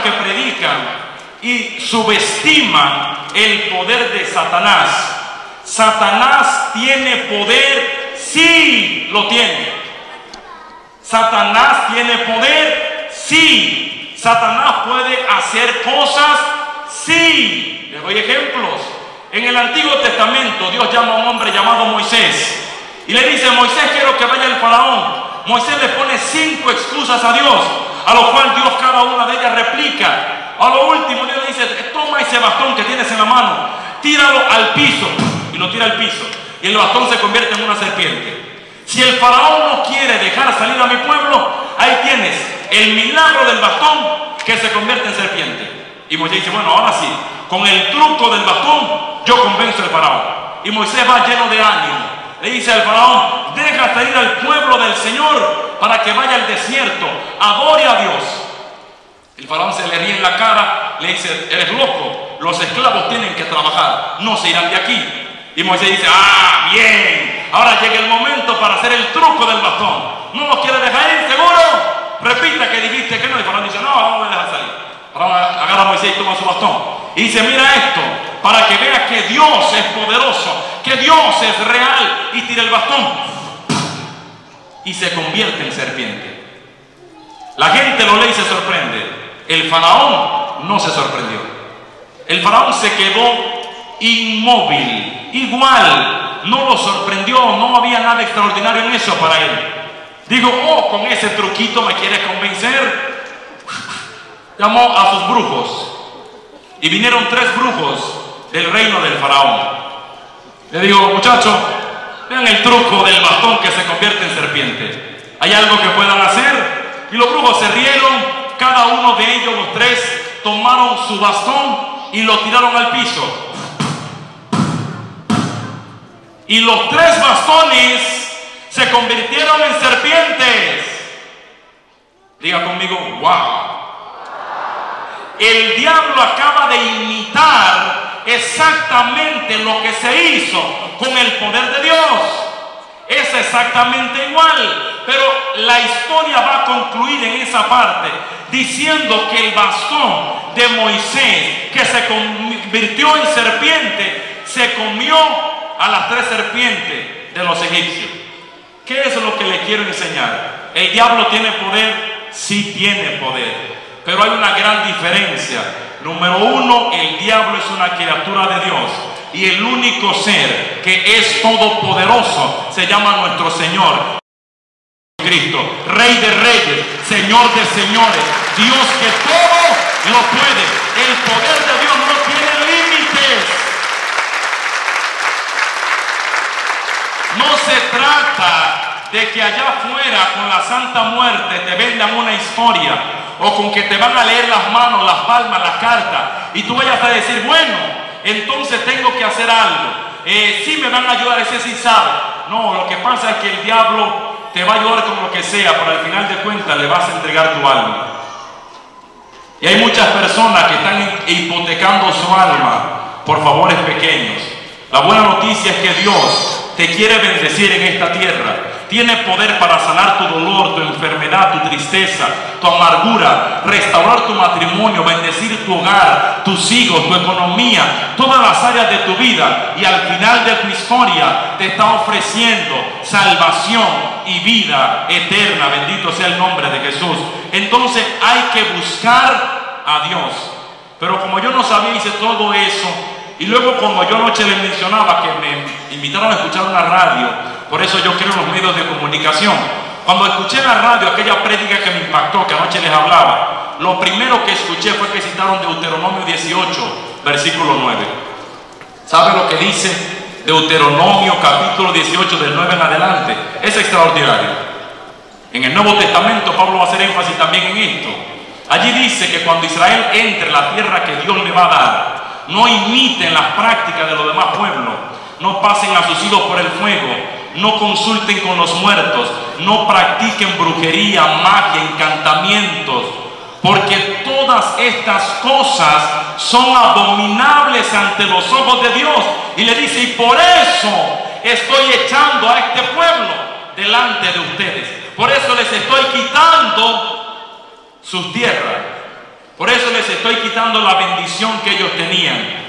Que predican y subestiman el poder de Satanás. Satanás tiene poder, sí lo tiene. Satanás tiene poder, sí. Satanás puede hacer cosas, sí. Les doy ejemplos. En el Antiguo Testamento Dios llama a un hombre llamado Moisés y le dice, Moisés quiero que vaya el faraón. Moisés le pone cinco excusas a Dios a lo cual Dios cada una de ellas replica. A lo último Dios dice, toma ese bastón que tienes en la mano, tíralo al piso y lo tira al piso. Y el bastón se convierte en una serpiente. Si el faraón no quiere dejar salir a mi pueblo, ahí tienes el milagro del bastón que se convierte en serpiente. Y Moisés dice, bueno, ahora sí, con el truco del bastón yo convenzo al faraón. Y Moisés va lleno de ánimo le dice al faraón, deja salir al pueblo del Señor para que vaya al desierto, adore a Dios. El faraón se le ríe en la cara, le dice, eres loco, los esclavos tienen que trabajar, no se irán de aquí. Y Moisés dice, ah, bien, ahora llega el momento para hacer el truco del bastón. ¿No nos quiere dejar ir, seguro? Repita que dijiste que no. El faraón dice, no, no me dejar salir. Faraón agarra a Moisés y toma su bastón. Y dice, mira esto, para que veas que Dios es poderoso que Dios es real y tira el bastón y se convierte en serpiente. La gente lo lee y se sorprende. El faraón no se sorprendió. El faraón se quedó inmóvil, igual, no lo sorprendió, no había nada extraordinario en eso para él. Digo, oh, con ese truquito me quieres convencer. Llamó a sus brujos y vinieron tres brujos del reino del faraón. Le digo, muchachos, vean el truco del bastón que se convierte en serpiente. ¿Hay algo que puedan hacer? Y los brujos se rieron, cada uno de ellos, los tres, tomaron su bastón y lo tiraron al piso. Y los tres bastones se convirtieron en serpientes. Diga conmigo, wow. El diablo acaba de imitar exactamente lo que se hizo con el poder de Dios. Es exactamente igual, pero la historia va a concluir en esa parte diciendo que el bastón de Moisés, que se convirtió en serpiente, se comió a las tres serpientes de los egipcios. ¿Qué es lo que le quiero enseñar? ¿El diablo tiene poder? Sí tiene poder, pero hay una gran diferencia Número uno, el diablo es una criatura de Dios. Y el único ser que es todopoderoso se llama nuestro Señor. Cristo, Rey de Reyes, Señor de Señores, Dios que todo lo puede. El poder de Dios no tiene límites. No se trata de que allá afuera con la Santa Muerte te vendan una historia o con que te van a leer las manos, las palmas, las cartas, y tú vayas a decir, bueno, entonces tengo que hacer algo. Eh, sí me van a ayudar, ese sí sabe. No, lo que pasa es que el diablo te va a ayudar con lo que sea, pero al final de cuentas le vas a entregar tu alma. Y hay muchas personas que están hipotecando su alma por favores pequeños. La buena noticia es que Dios te quiere bendecir en esta tierra tiene poder para sanar tu dolor, tu enfermedad, tu tristeza, tu amargura, restaurar tu matrimonio, bendecir tu hogar, tus hijos, tu economía, todas las áreas de tu vida. Y al final de tu historia te está ofreciendo salvación y vida eterna. Bendito sea el nombre de Jesús. Entonces hay que buscar a Dios. Pero como yo no sabía, hice todo eso. Y luego como yo anoche les mencionaba que me invitaron a escuchar una radio, por eso yo creo en los medios de comunicación. Cuando escuché en la radio aquella prédica que me impactó, que anoche les hablaba, lo primero que escuché fue que citaron Deuteronomio 18, versículo 9. ¿Sabe lo que dice Deuteronomio capítulo 18 del 9 en adelante? Es extraordinario. En el Nuevo Testamento Pablo va a hacer énfasis también en esto. Allí dice que cuando Israel entre la tierra que Dios le va a dar, no imiten las prácticas de los demás pueblos, no pasen a sus hijos por el fuego, no consulten con los muertos, no practiquen brujería, magia, encantamientos, porque todas estas cosas son abominables ante los ojos de Dios. Y le dice, y por eso estoy echando a este pueblo delante de ustedes. Por eso les estoy quitando sus tierras. Por eso les estoy quitando la bendición que ellos tenían.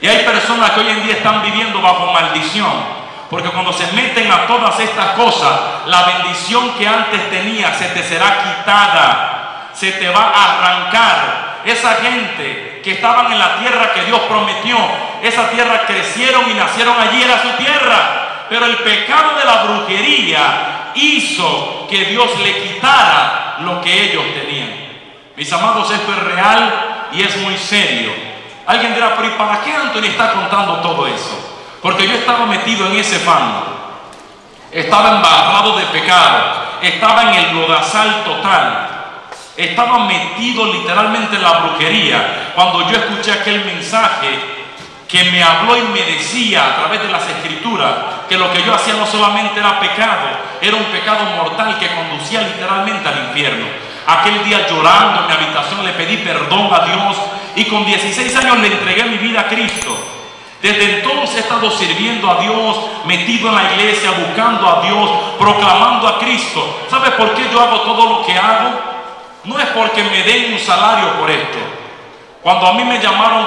Y hay personas que hoy en día están viviendo bajo maldición. Porque cuando se meten a todas estas cosas, la bendición que antes tenía se te será quitada, se te va a arrancar. Esa gente que estaban en la tierra que Dios prometió, esa tierra crecieron y nacieron allí, era su tierra. Pero el pecado de la brujería hizo que Dios le quitara lo que ellos tenían. Mis amados, esto es real y es muy serio. Alguien dirá, pero ¿y para qué Anthony está contando todo eso? Porque yo estaba metido en ese fango. Estaba embarrado de pecado. Estaba en el lodazal total. Estaba metido literalmente en la brujería. Cuando yo escuché aquel mensaje que me habló y me decía a través de las escrituras que lo que yo hacía no solamente era pecado, era un pecado mortal que conducía literalmente al infierno. Aquel día llorando en mi habitación le pedí perdón a Dios y con 16 años le entregué mi vida a Cristo. Desde entonces he estado sirviendo a Dios, metido en la iglesia, buscando a Dios, proclamando a Cristo. ¿Sabe por qué yo hago todo lo que hago? No es porque me den un salario por esto. Cuando a mí me llamaron,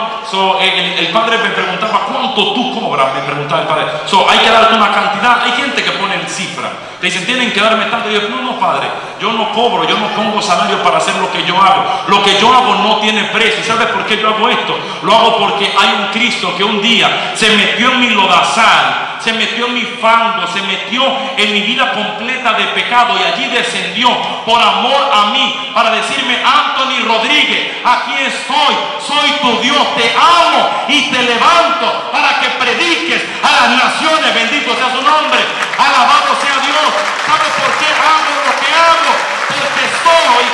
el, padre me preguntaba, ¿cuánto tú cobras? Me preguntaba el padre. hay que darte una cantidad. Hay gente que pone cifra. Te dicen, tienen que darme tanto. Yo, no, no, padre, yo no cobro, yo no pongo salario para hacer lo que yo hago. Lo que yo hago no tiene precio. ¿Y sabes por qué yo hago esto? Lo hago porque hay un Cristo que un día se metió en mi lodazal se metió en mi fango, se metió en mi vida completa de pecado y allí descendió por amor a mí para decirme, Anthony Rodríguez, aquí estoy, soy tu Dios, te amo y te levanto para que prediques a las naciones, bendito sea su nombre, alabado sea Dios. ¿Sabes por qué hago lo que hago? Porque estoy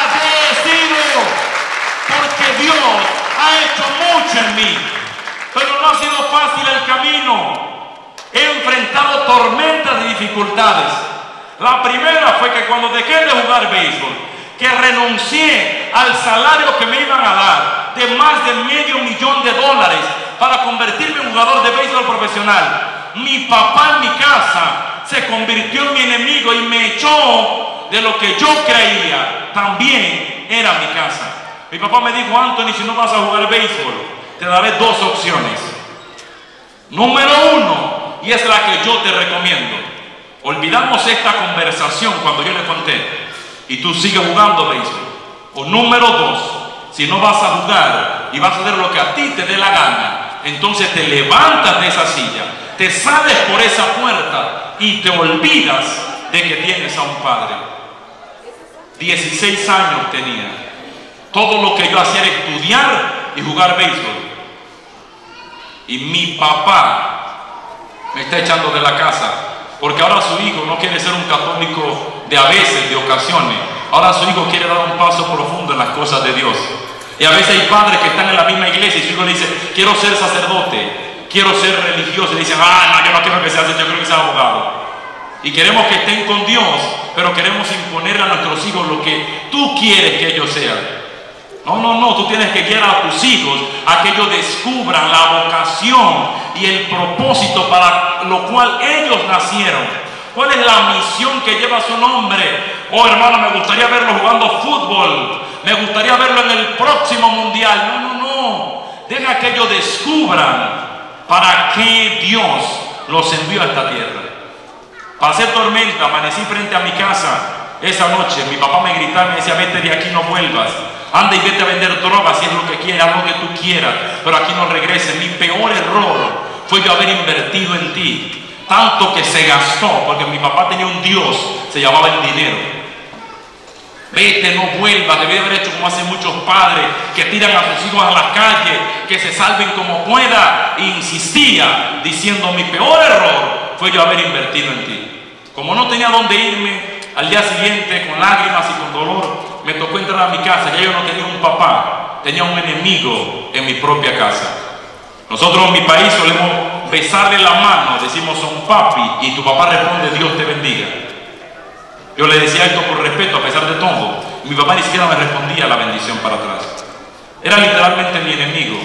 agradecido, porque Dios ha hecho mucho en mí. Pero no ha sido fácil el camino. He enfrentado tormentas y La primera fue que cuando dejé de jugar béisbol, que renuncié al salario que me iban a dar de más de medio millón de dólares para convertirme en jugador de béisbol profesional. Mi papá en mi casa se convirtió en mi enemigo y me echó de lo que yo creía también era mi casa. Mi papá me dijo, Anthony, si no vas a jugar béisbol, te daré dos opciones. Número uno, y es la que yo te recomiendo. Olvidamos esta conversación cuando yo le conté y tú sigues jugando béisbol. O número dos, si no vas a jugar y vas a hacer lo que a ti te dé la gana, entonces te levantas de esa silla, te sales por esa puerta y te olvidas de que tienes a un padre. 16 años tenía. Todo lo que yo hacía era estudiar y jugar béisbol y mi papá me está echando de la casa porque ahora su hijo no quiere ser un católico de a veces, de ocasiones. Ahora su hijo quiere dar un paso profundo en las cosas de Dios. Y a veces hay padres que están en la misma iglesia y su hijo le dice, quiero ser sacerdote, quiero ser religioso. Y dicen, ah, no, yo no quiero que sea yo quiero que sea abogado. Y queremos que estén con Dios, pero queremos imponer a nuestros hijos lo que tú quieres que ellos sean. No, no, no, tú tienes que guiar a tus hijos a que ellos descubran la vocación y el propósito para lo cual ellos nacieron. ¿Cuál es la misión que lleva su nombre? Oh hermano, me gustaría verlo jugando fútbol. Me gustaría verlo en el próximo mundial. No, no, no. Deja que ellos descubran para qué Dios los envió a esta tierra. Pasé tormenta, amanecí frente a mi casa esa noche. Mi papá me gritaba y me decía, vete de aquí, no vuelvas. Anda y vete a vender drogas si es lo que quieras, lo que tú quieras, pero aquí no regreses. Mi peor error fue yo haber invertido en ti, tanto que se gastó, porque mi papá tenía un Dios, se llamaba el dinero. Vete, no vuelvas, debí haber hecho como hacen muchos padres que tiran a sus hijos a la calle, que se salven como pueda. Insistía diciendo, mi peor error fue yo haber invertido en ti. Como no tenía dónde irme, al día siguiente, con lágrimas y con dolor, me tocó entrar a mi casa. Ya yo no tenía un papá, tenía un enemigo en mi propia casa. Nosotros en mi país solemos besarle la mano, decimos son papi, y tu papá responde Dios te bendiga. Yo le decía esto por respeto, a pesar de todo. Mi papá ni siquiera me respondía la bendición para atrás. Era literalmente mi enemigo.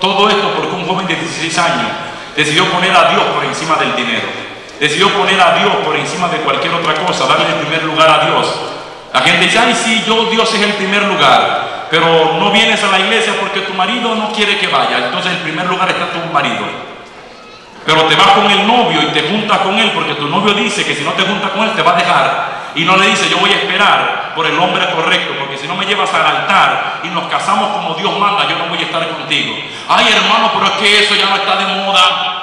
Todo esto porque un joven de 16 años decidió poner a Dios por encima del dinero. Decidió poner a Dios por encima de cualquier otra cosa, darle el primer lugar a Dios. La gente dice, ay sí, yo Dios es el primer lugar, pero no vienes a la iglesia porque tu marido no quiere que vaya. Entonces el primer lugar está tu marido. Pero te vas con el novio y te juntas con él porque tu novio dice que si no te juntas con él te va a dejar y no le dice, yo voy a esperar por el hombre correcto, porque si no me llevas al altar y nos casamos como Dios manda, yo no voy a estar contigo. Ay, hermano, pero es que eso ya no está de moda.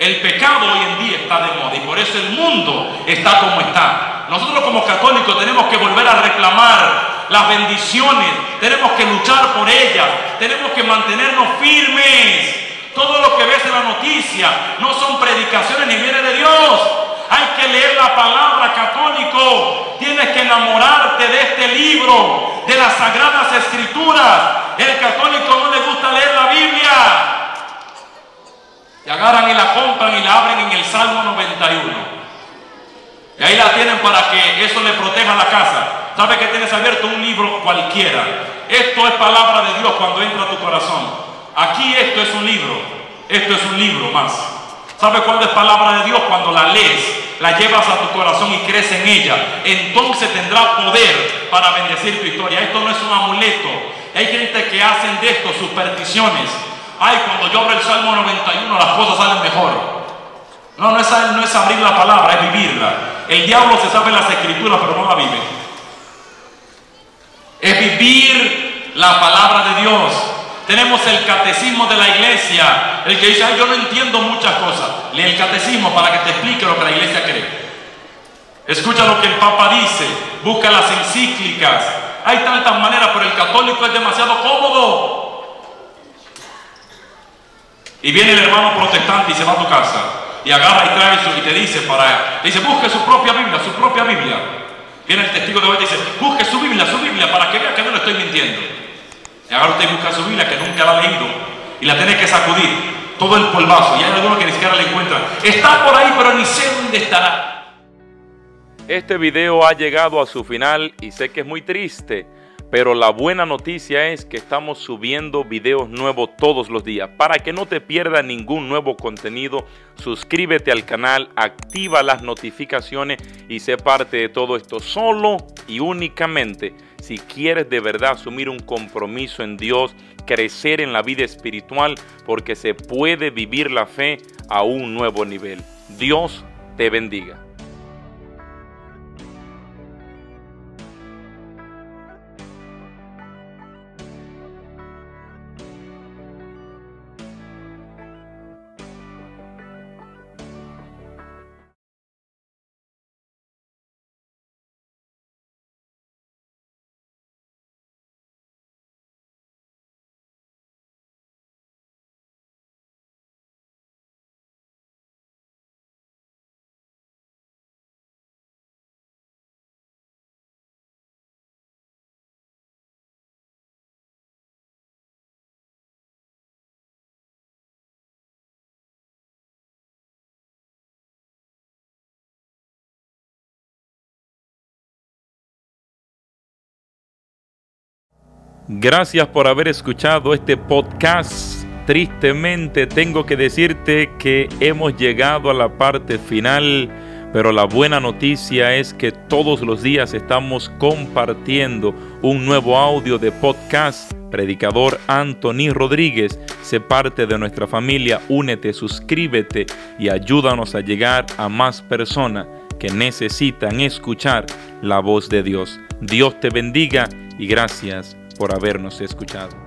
El pecado hoy en día está de moda y por eso el mundo está como está. Nosotros como católicos tenemos que volver a reclamar las bendiciones, tenemos que luchar por ellas, tenemos que mantenernos firmes. Todo lo que ves en la noticia no son predicaciones ni viene de Dios. Hay que leer la palabra católico. Tienes que enamorarte de este libro, de las sagradas escrituras. El católico no le gusta leer la Biblia. Agarran y la compran y la abren en el Salmo 91. Y ahí la tienen para que eso le proteja la casa. Sabe que tienes abierto un libro cualquiera. Esto es palabra de Dios cuando entra a tu corazón. Aquí esto es un libro. Esto es un libro más. ¿Sabe cuándo es palabra de Dios? Cuando la lees, la llevas a tu corazón y crees en ella. Entonces tendrá poder para bendecir tu historia. Esto no es un amuleto. Hay gente que hacen de esto supersticiones. Ay, cuando yo abro el Salmo 91 las cosas salen mejor. No, no es, no es abrir la palabra, es vivirla. El diablo se sabe las escrituras, pero no la vive. Es vivir la palabra de Dios. Tenemos el catecismo de la iglesia, el que dice, Ay, yo no entiendo muchas cosas. Lee el catecismo para que te explique lo que la iglesia cree. Escucha lo que el Papa dice, busca las encíclicas. Hay tantas maneras, pero el católico es demasiado cómodo. Y viene el hermano protestante y se va a tu casa y agarra y trae eso y te dice para, dice, busque su propia Biblia, su propia Biblia. Viene el testigo de hoy y dice, busque su Biblia, su Biblia, para que vea que no le estoy mintiendo. Y ahora usted busca su Biblia que nunca la ha leído y la tiene que sacudir todo el polvazo. Y hay algunos que ni siquiera la encuentran. Está por ahí, pero ni sé dónde estará. Este video ha llegado a su final y sé que es muy triste, pero la buena noticia es que estamos subiendo videos nuevos todos los días. Para que no te pierdas ningún nuevo contenido, suscríbete al canal, activa las notificaciones y sé parte de todo esto solo y únicamente si quieres de verdad asumir un compromiso en Dios, crecer en la vida espiritual, porque se puede vivir la fe a un nuevo nivel. Dios te bendiga. Gracias por haber escuchado este podcast. Tristemente tengo que decirte que hemos llegado a la parte final, pero la buena noticia es que todos los días estamos compartiendo un nuevo audio de podcast. Predicador Anthony Rodríguez, sé parte de nuestra familia, únete, suscríbete y ayúdanos a llegar a más personas que necesitan escuchar la voz de Dios. Dios te bendiga y gracias por habernos escuchado.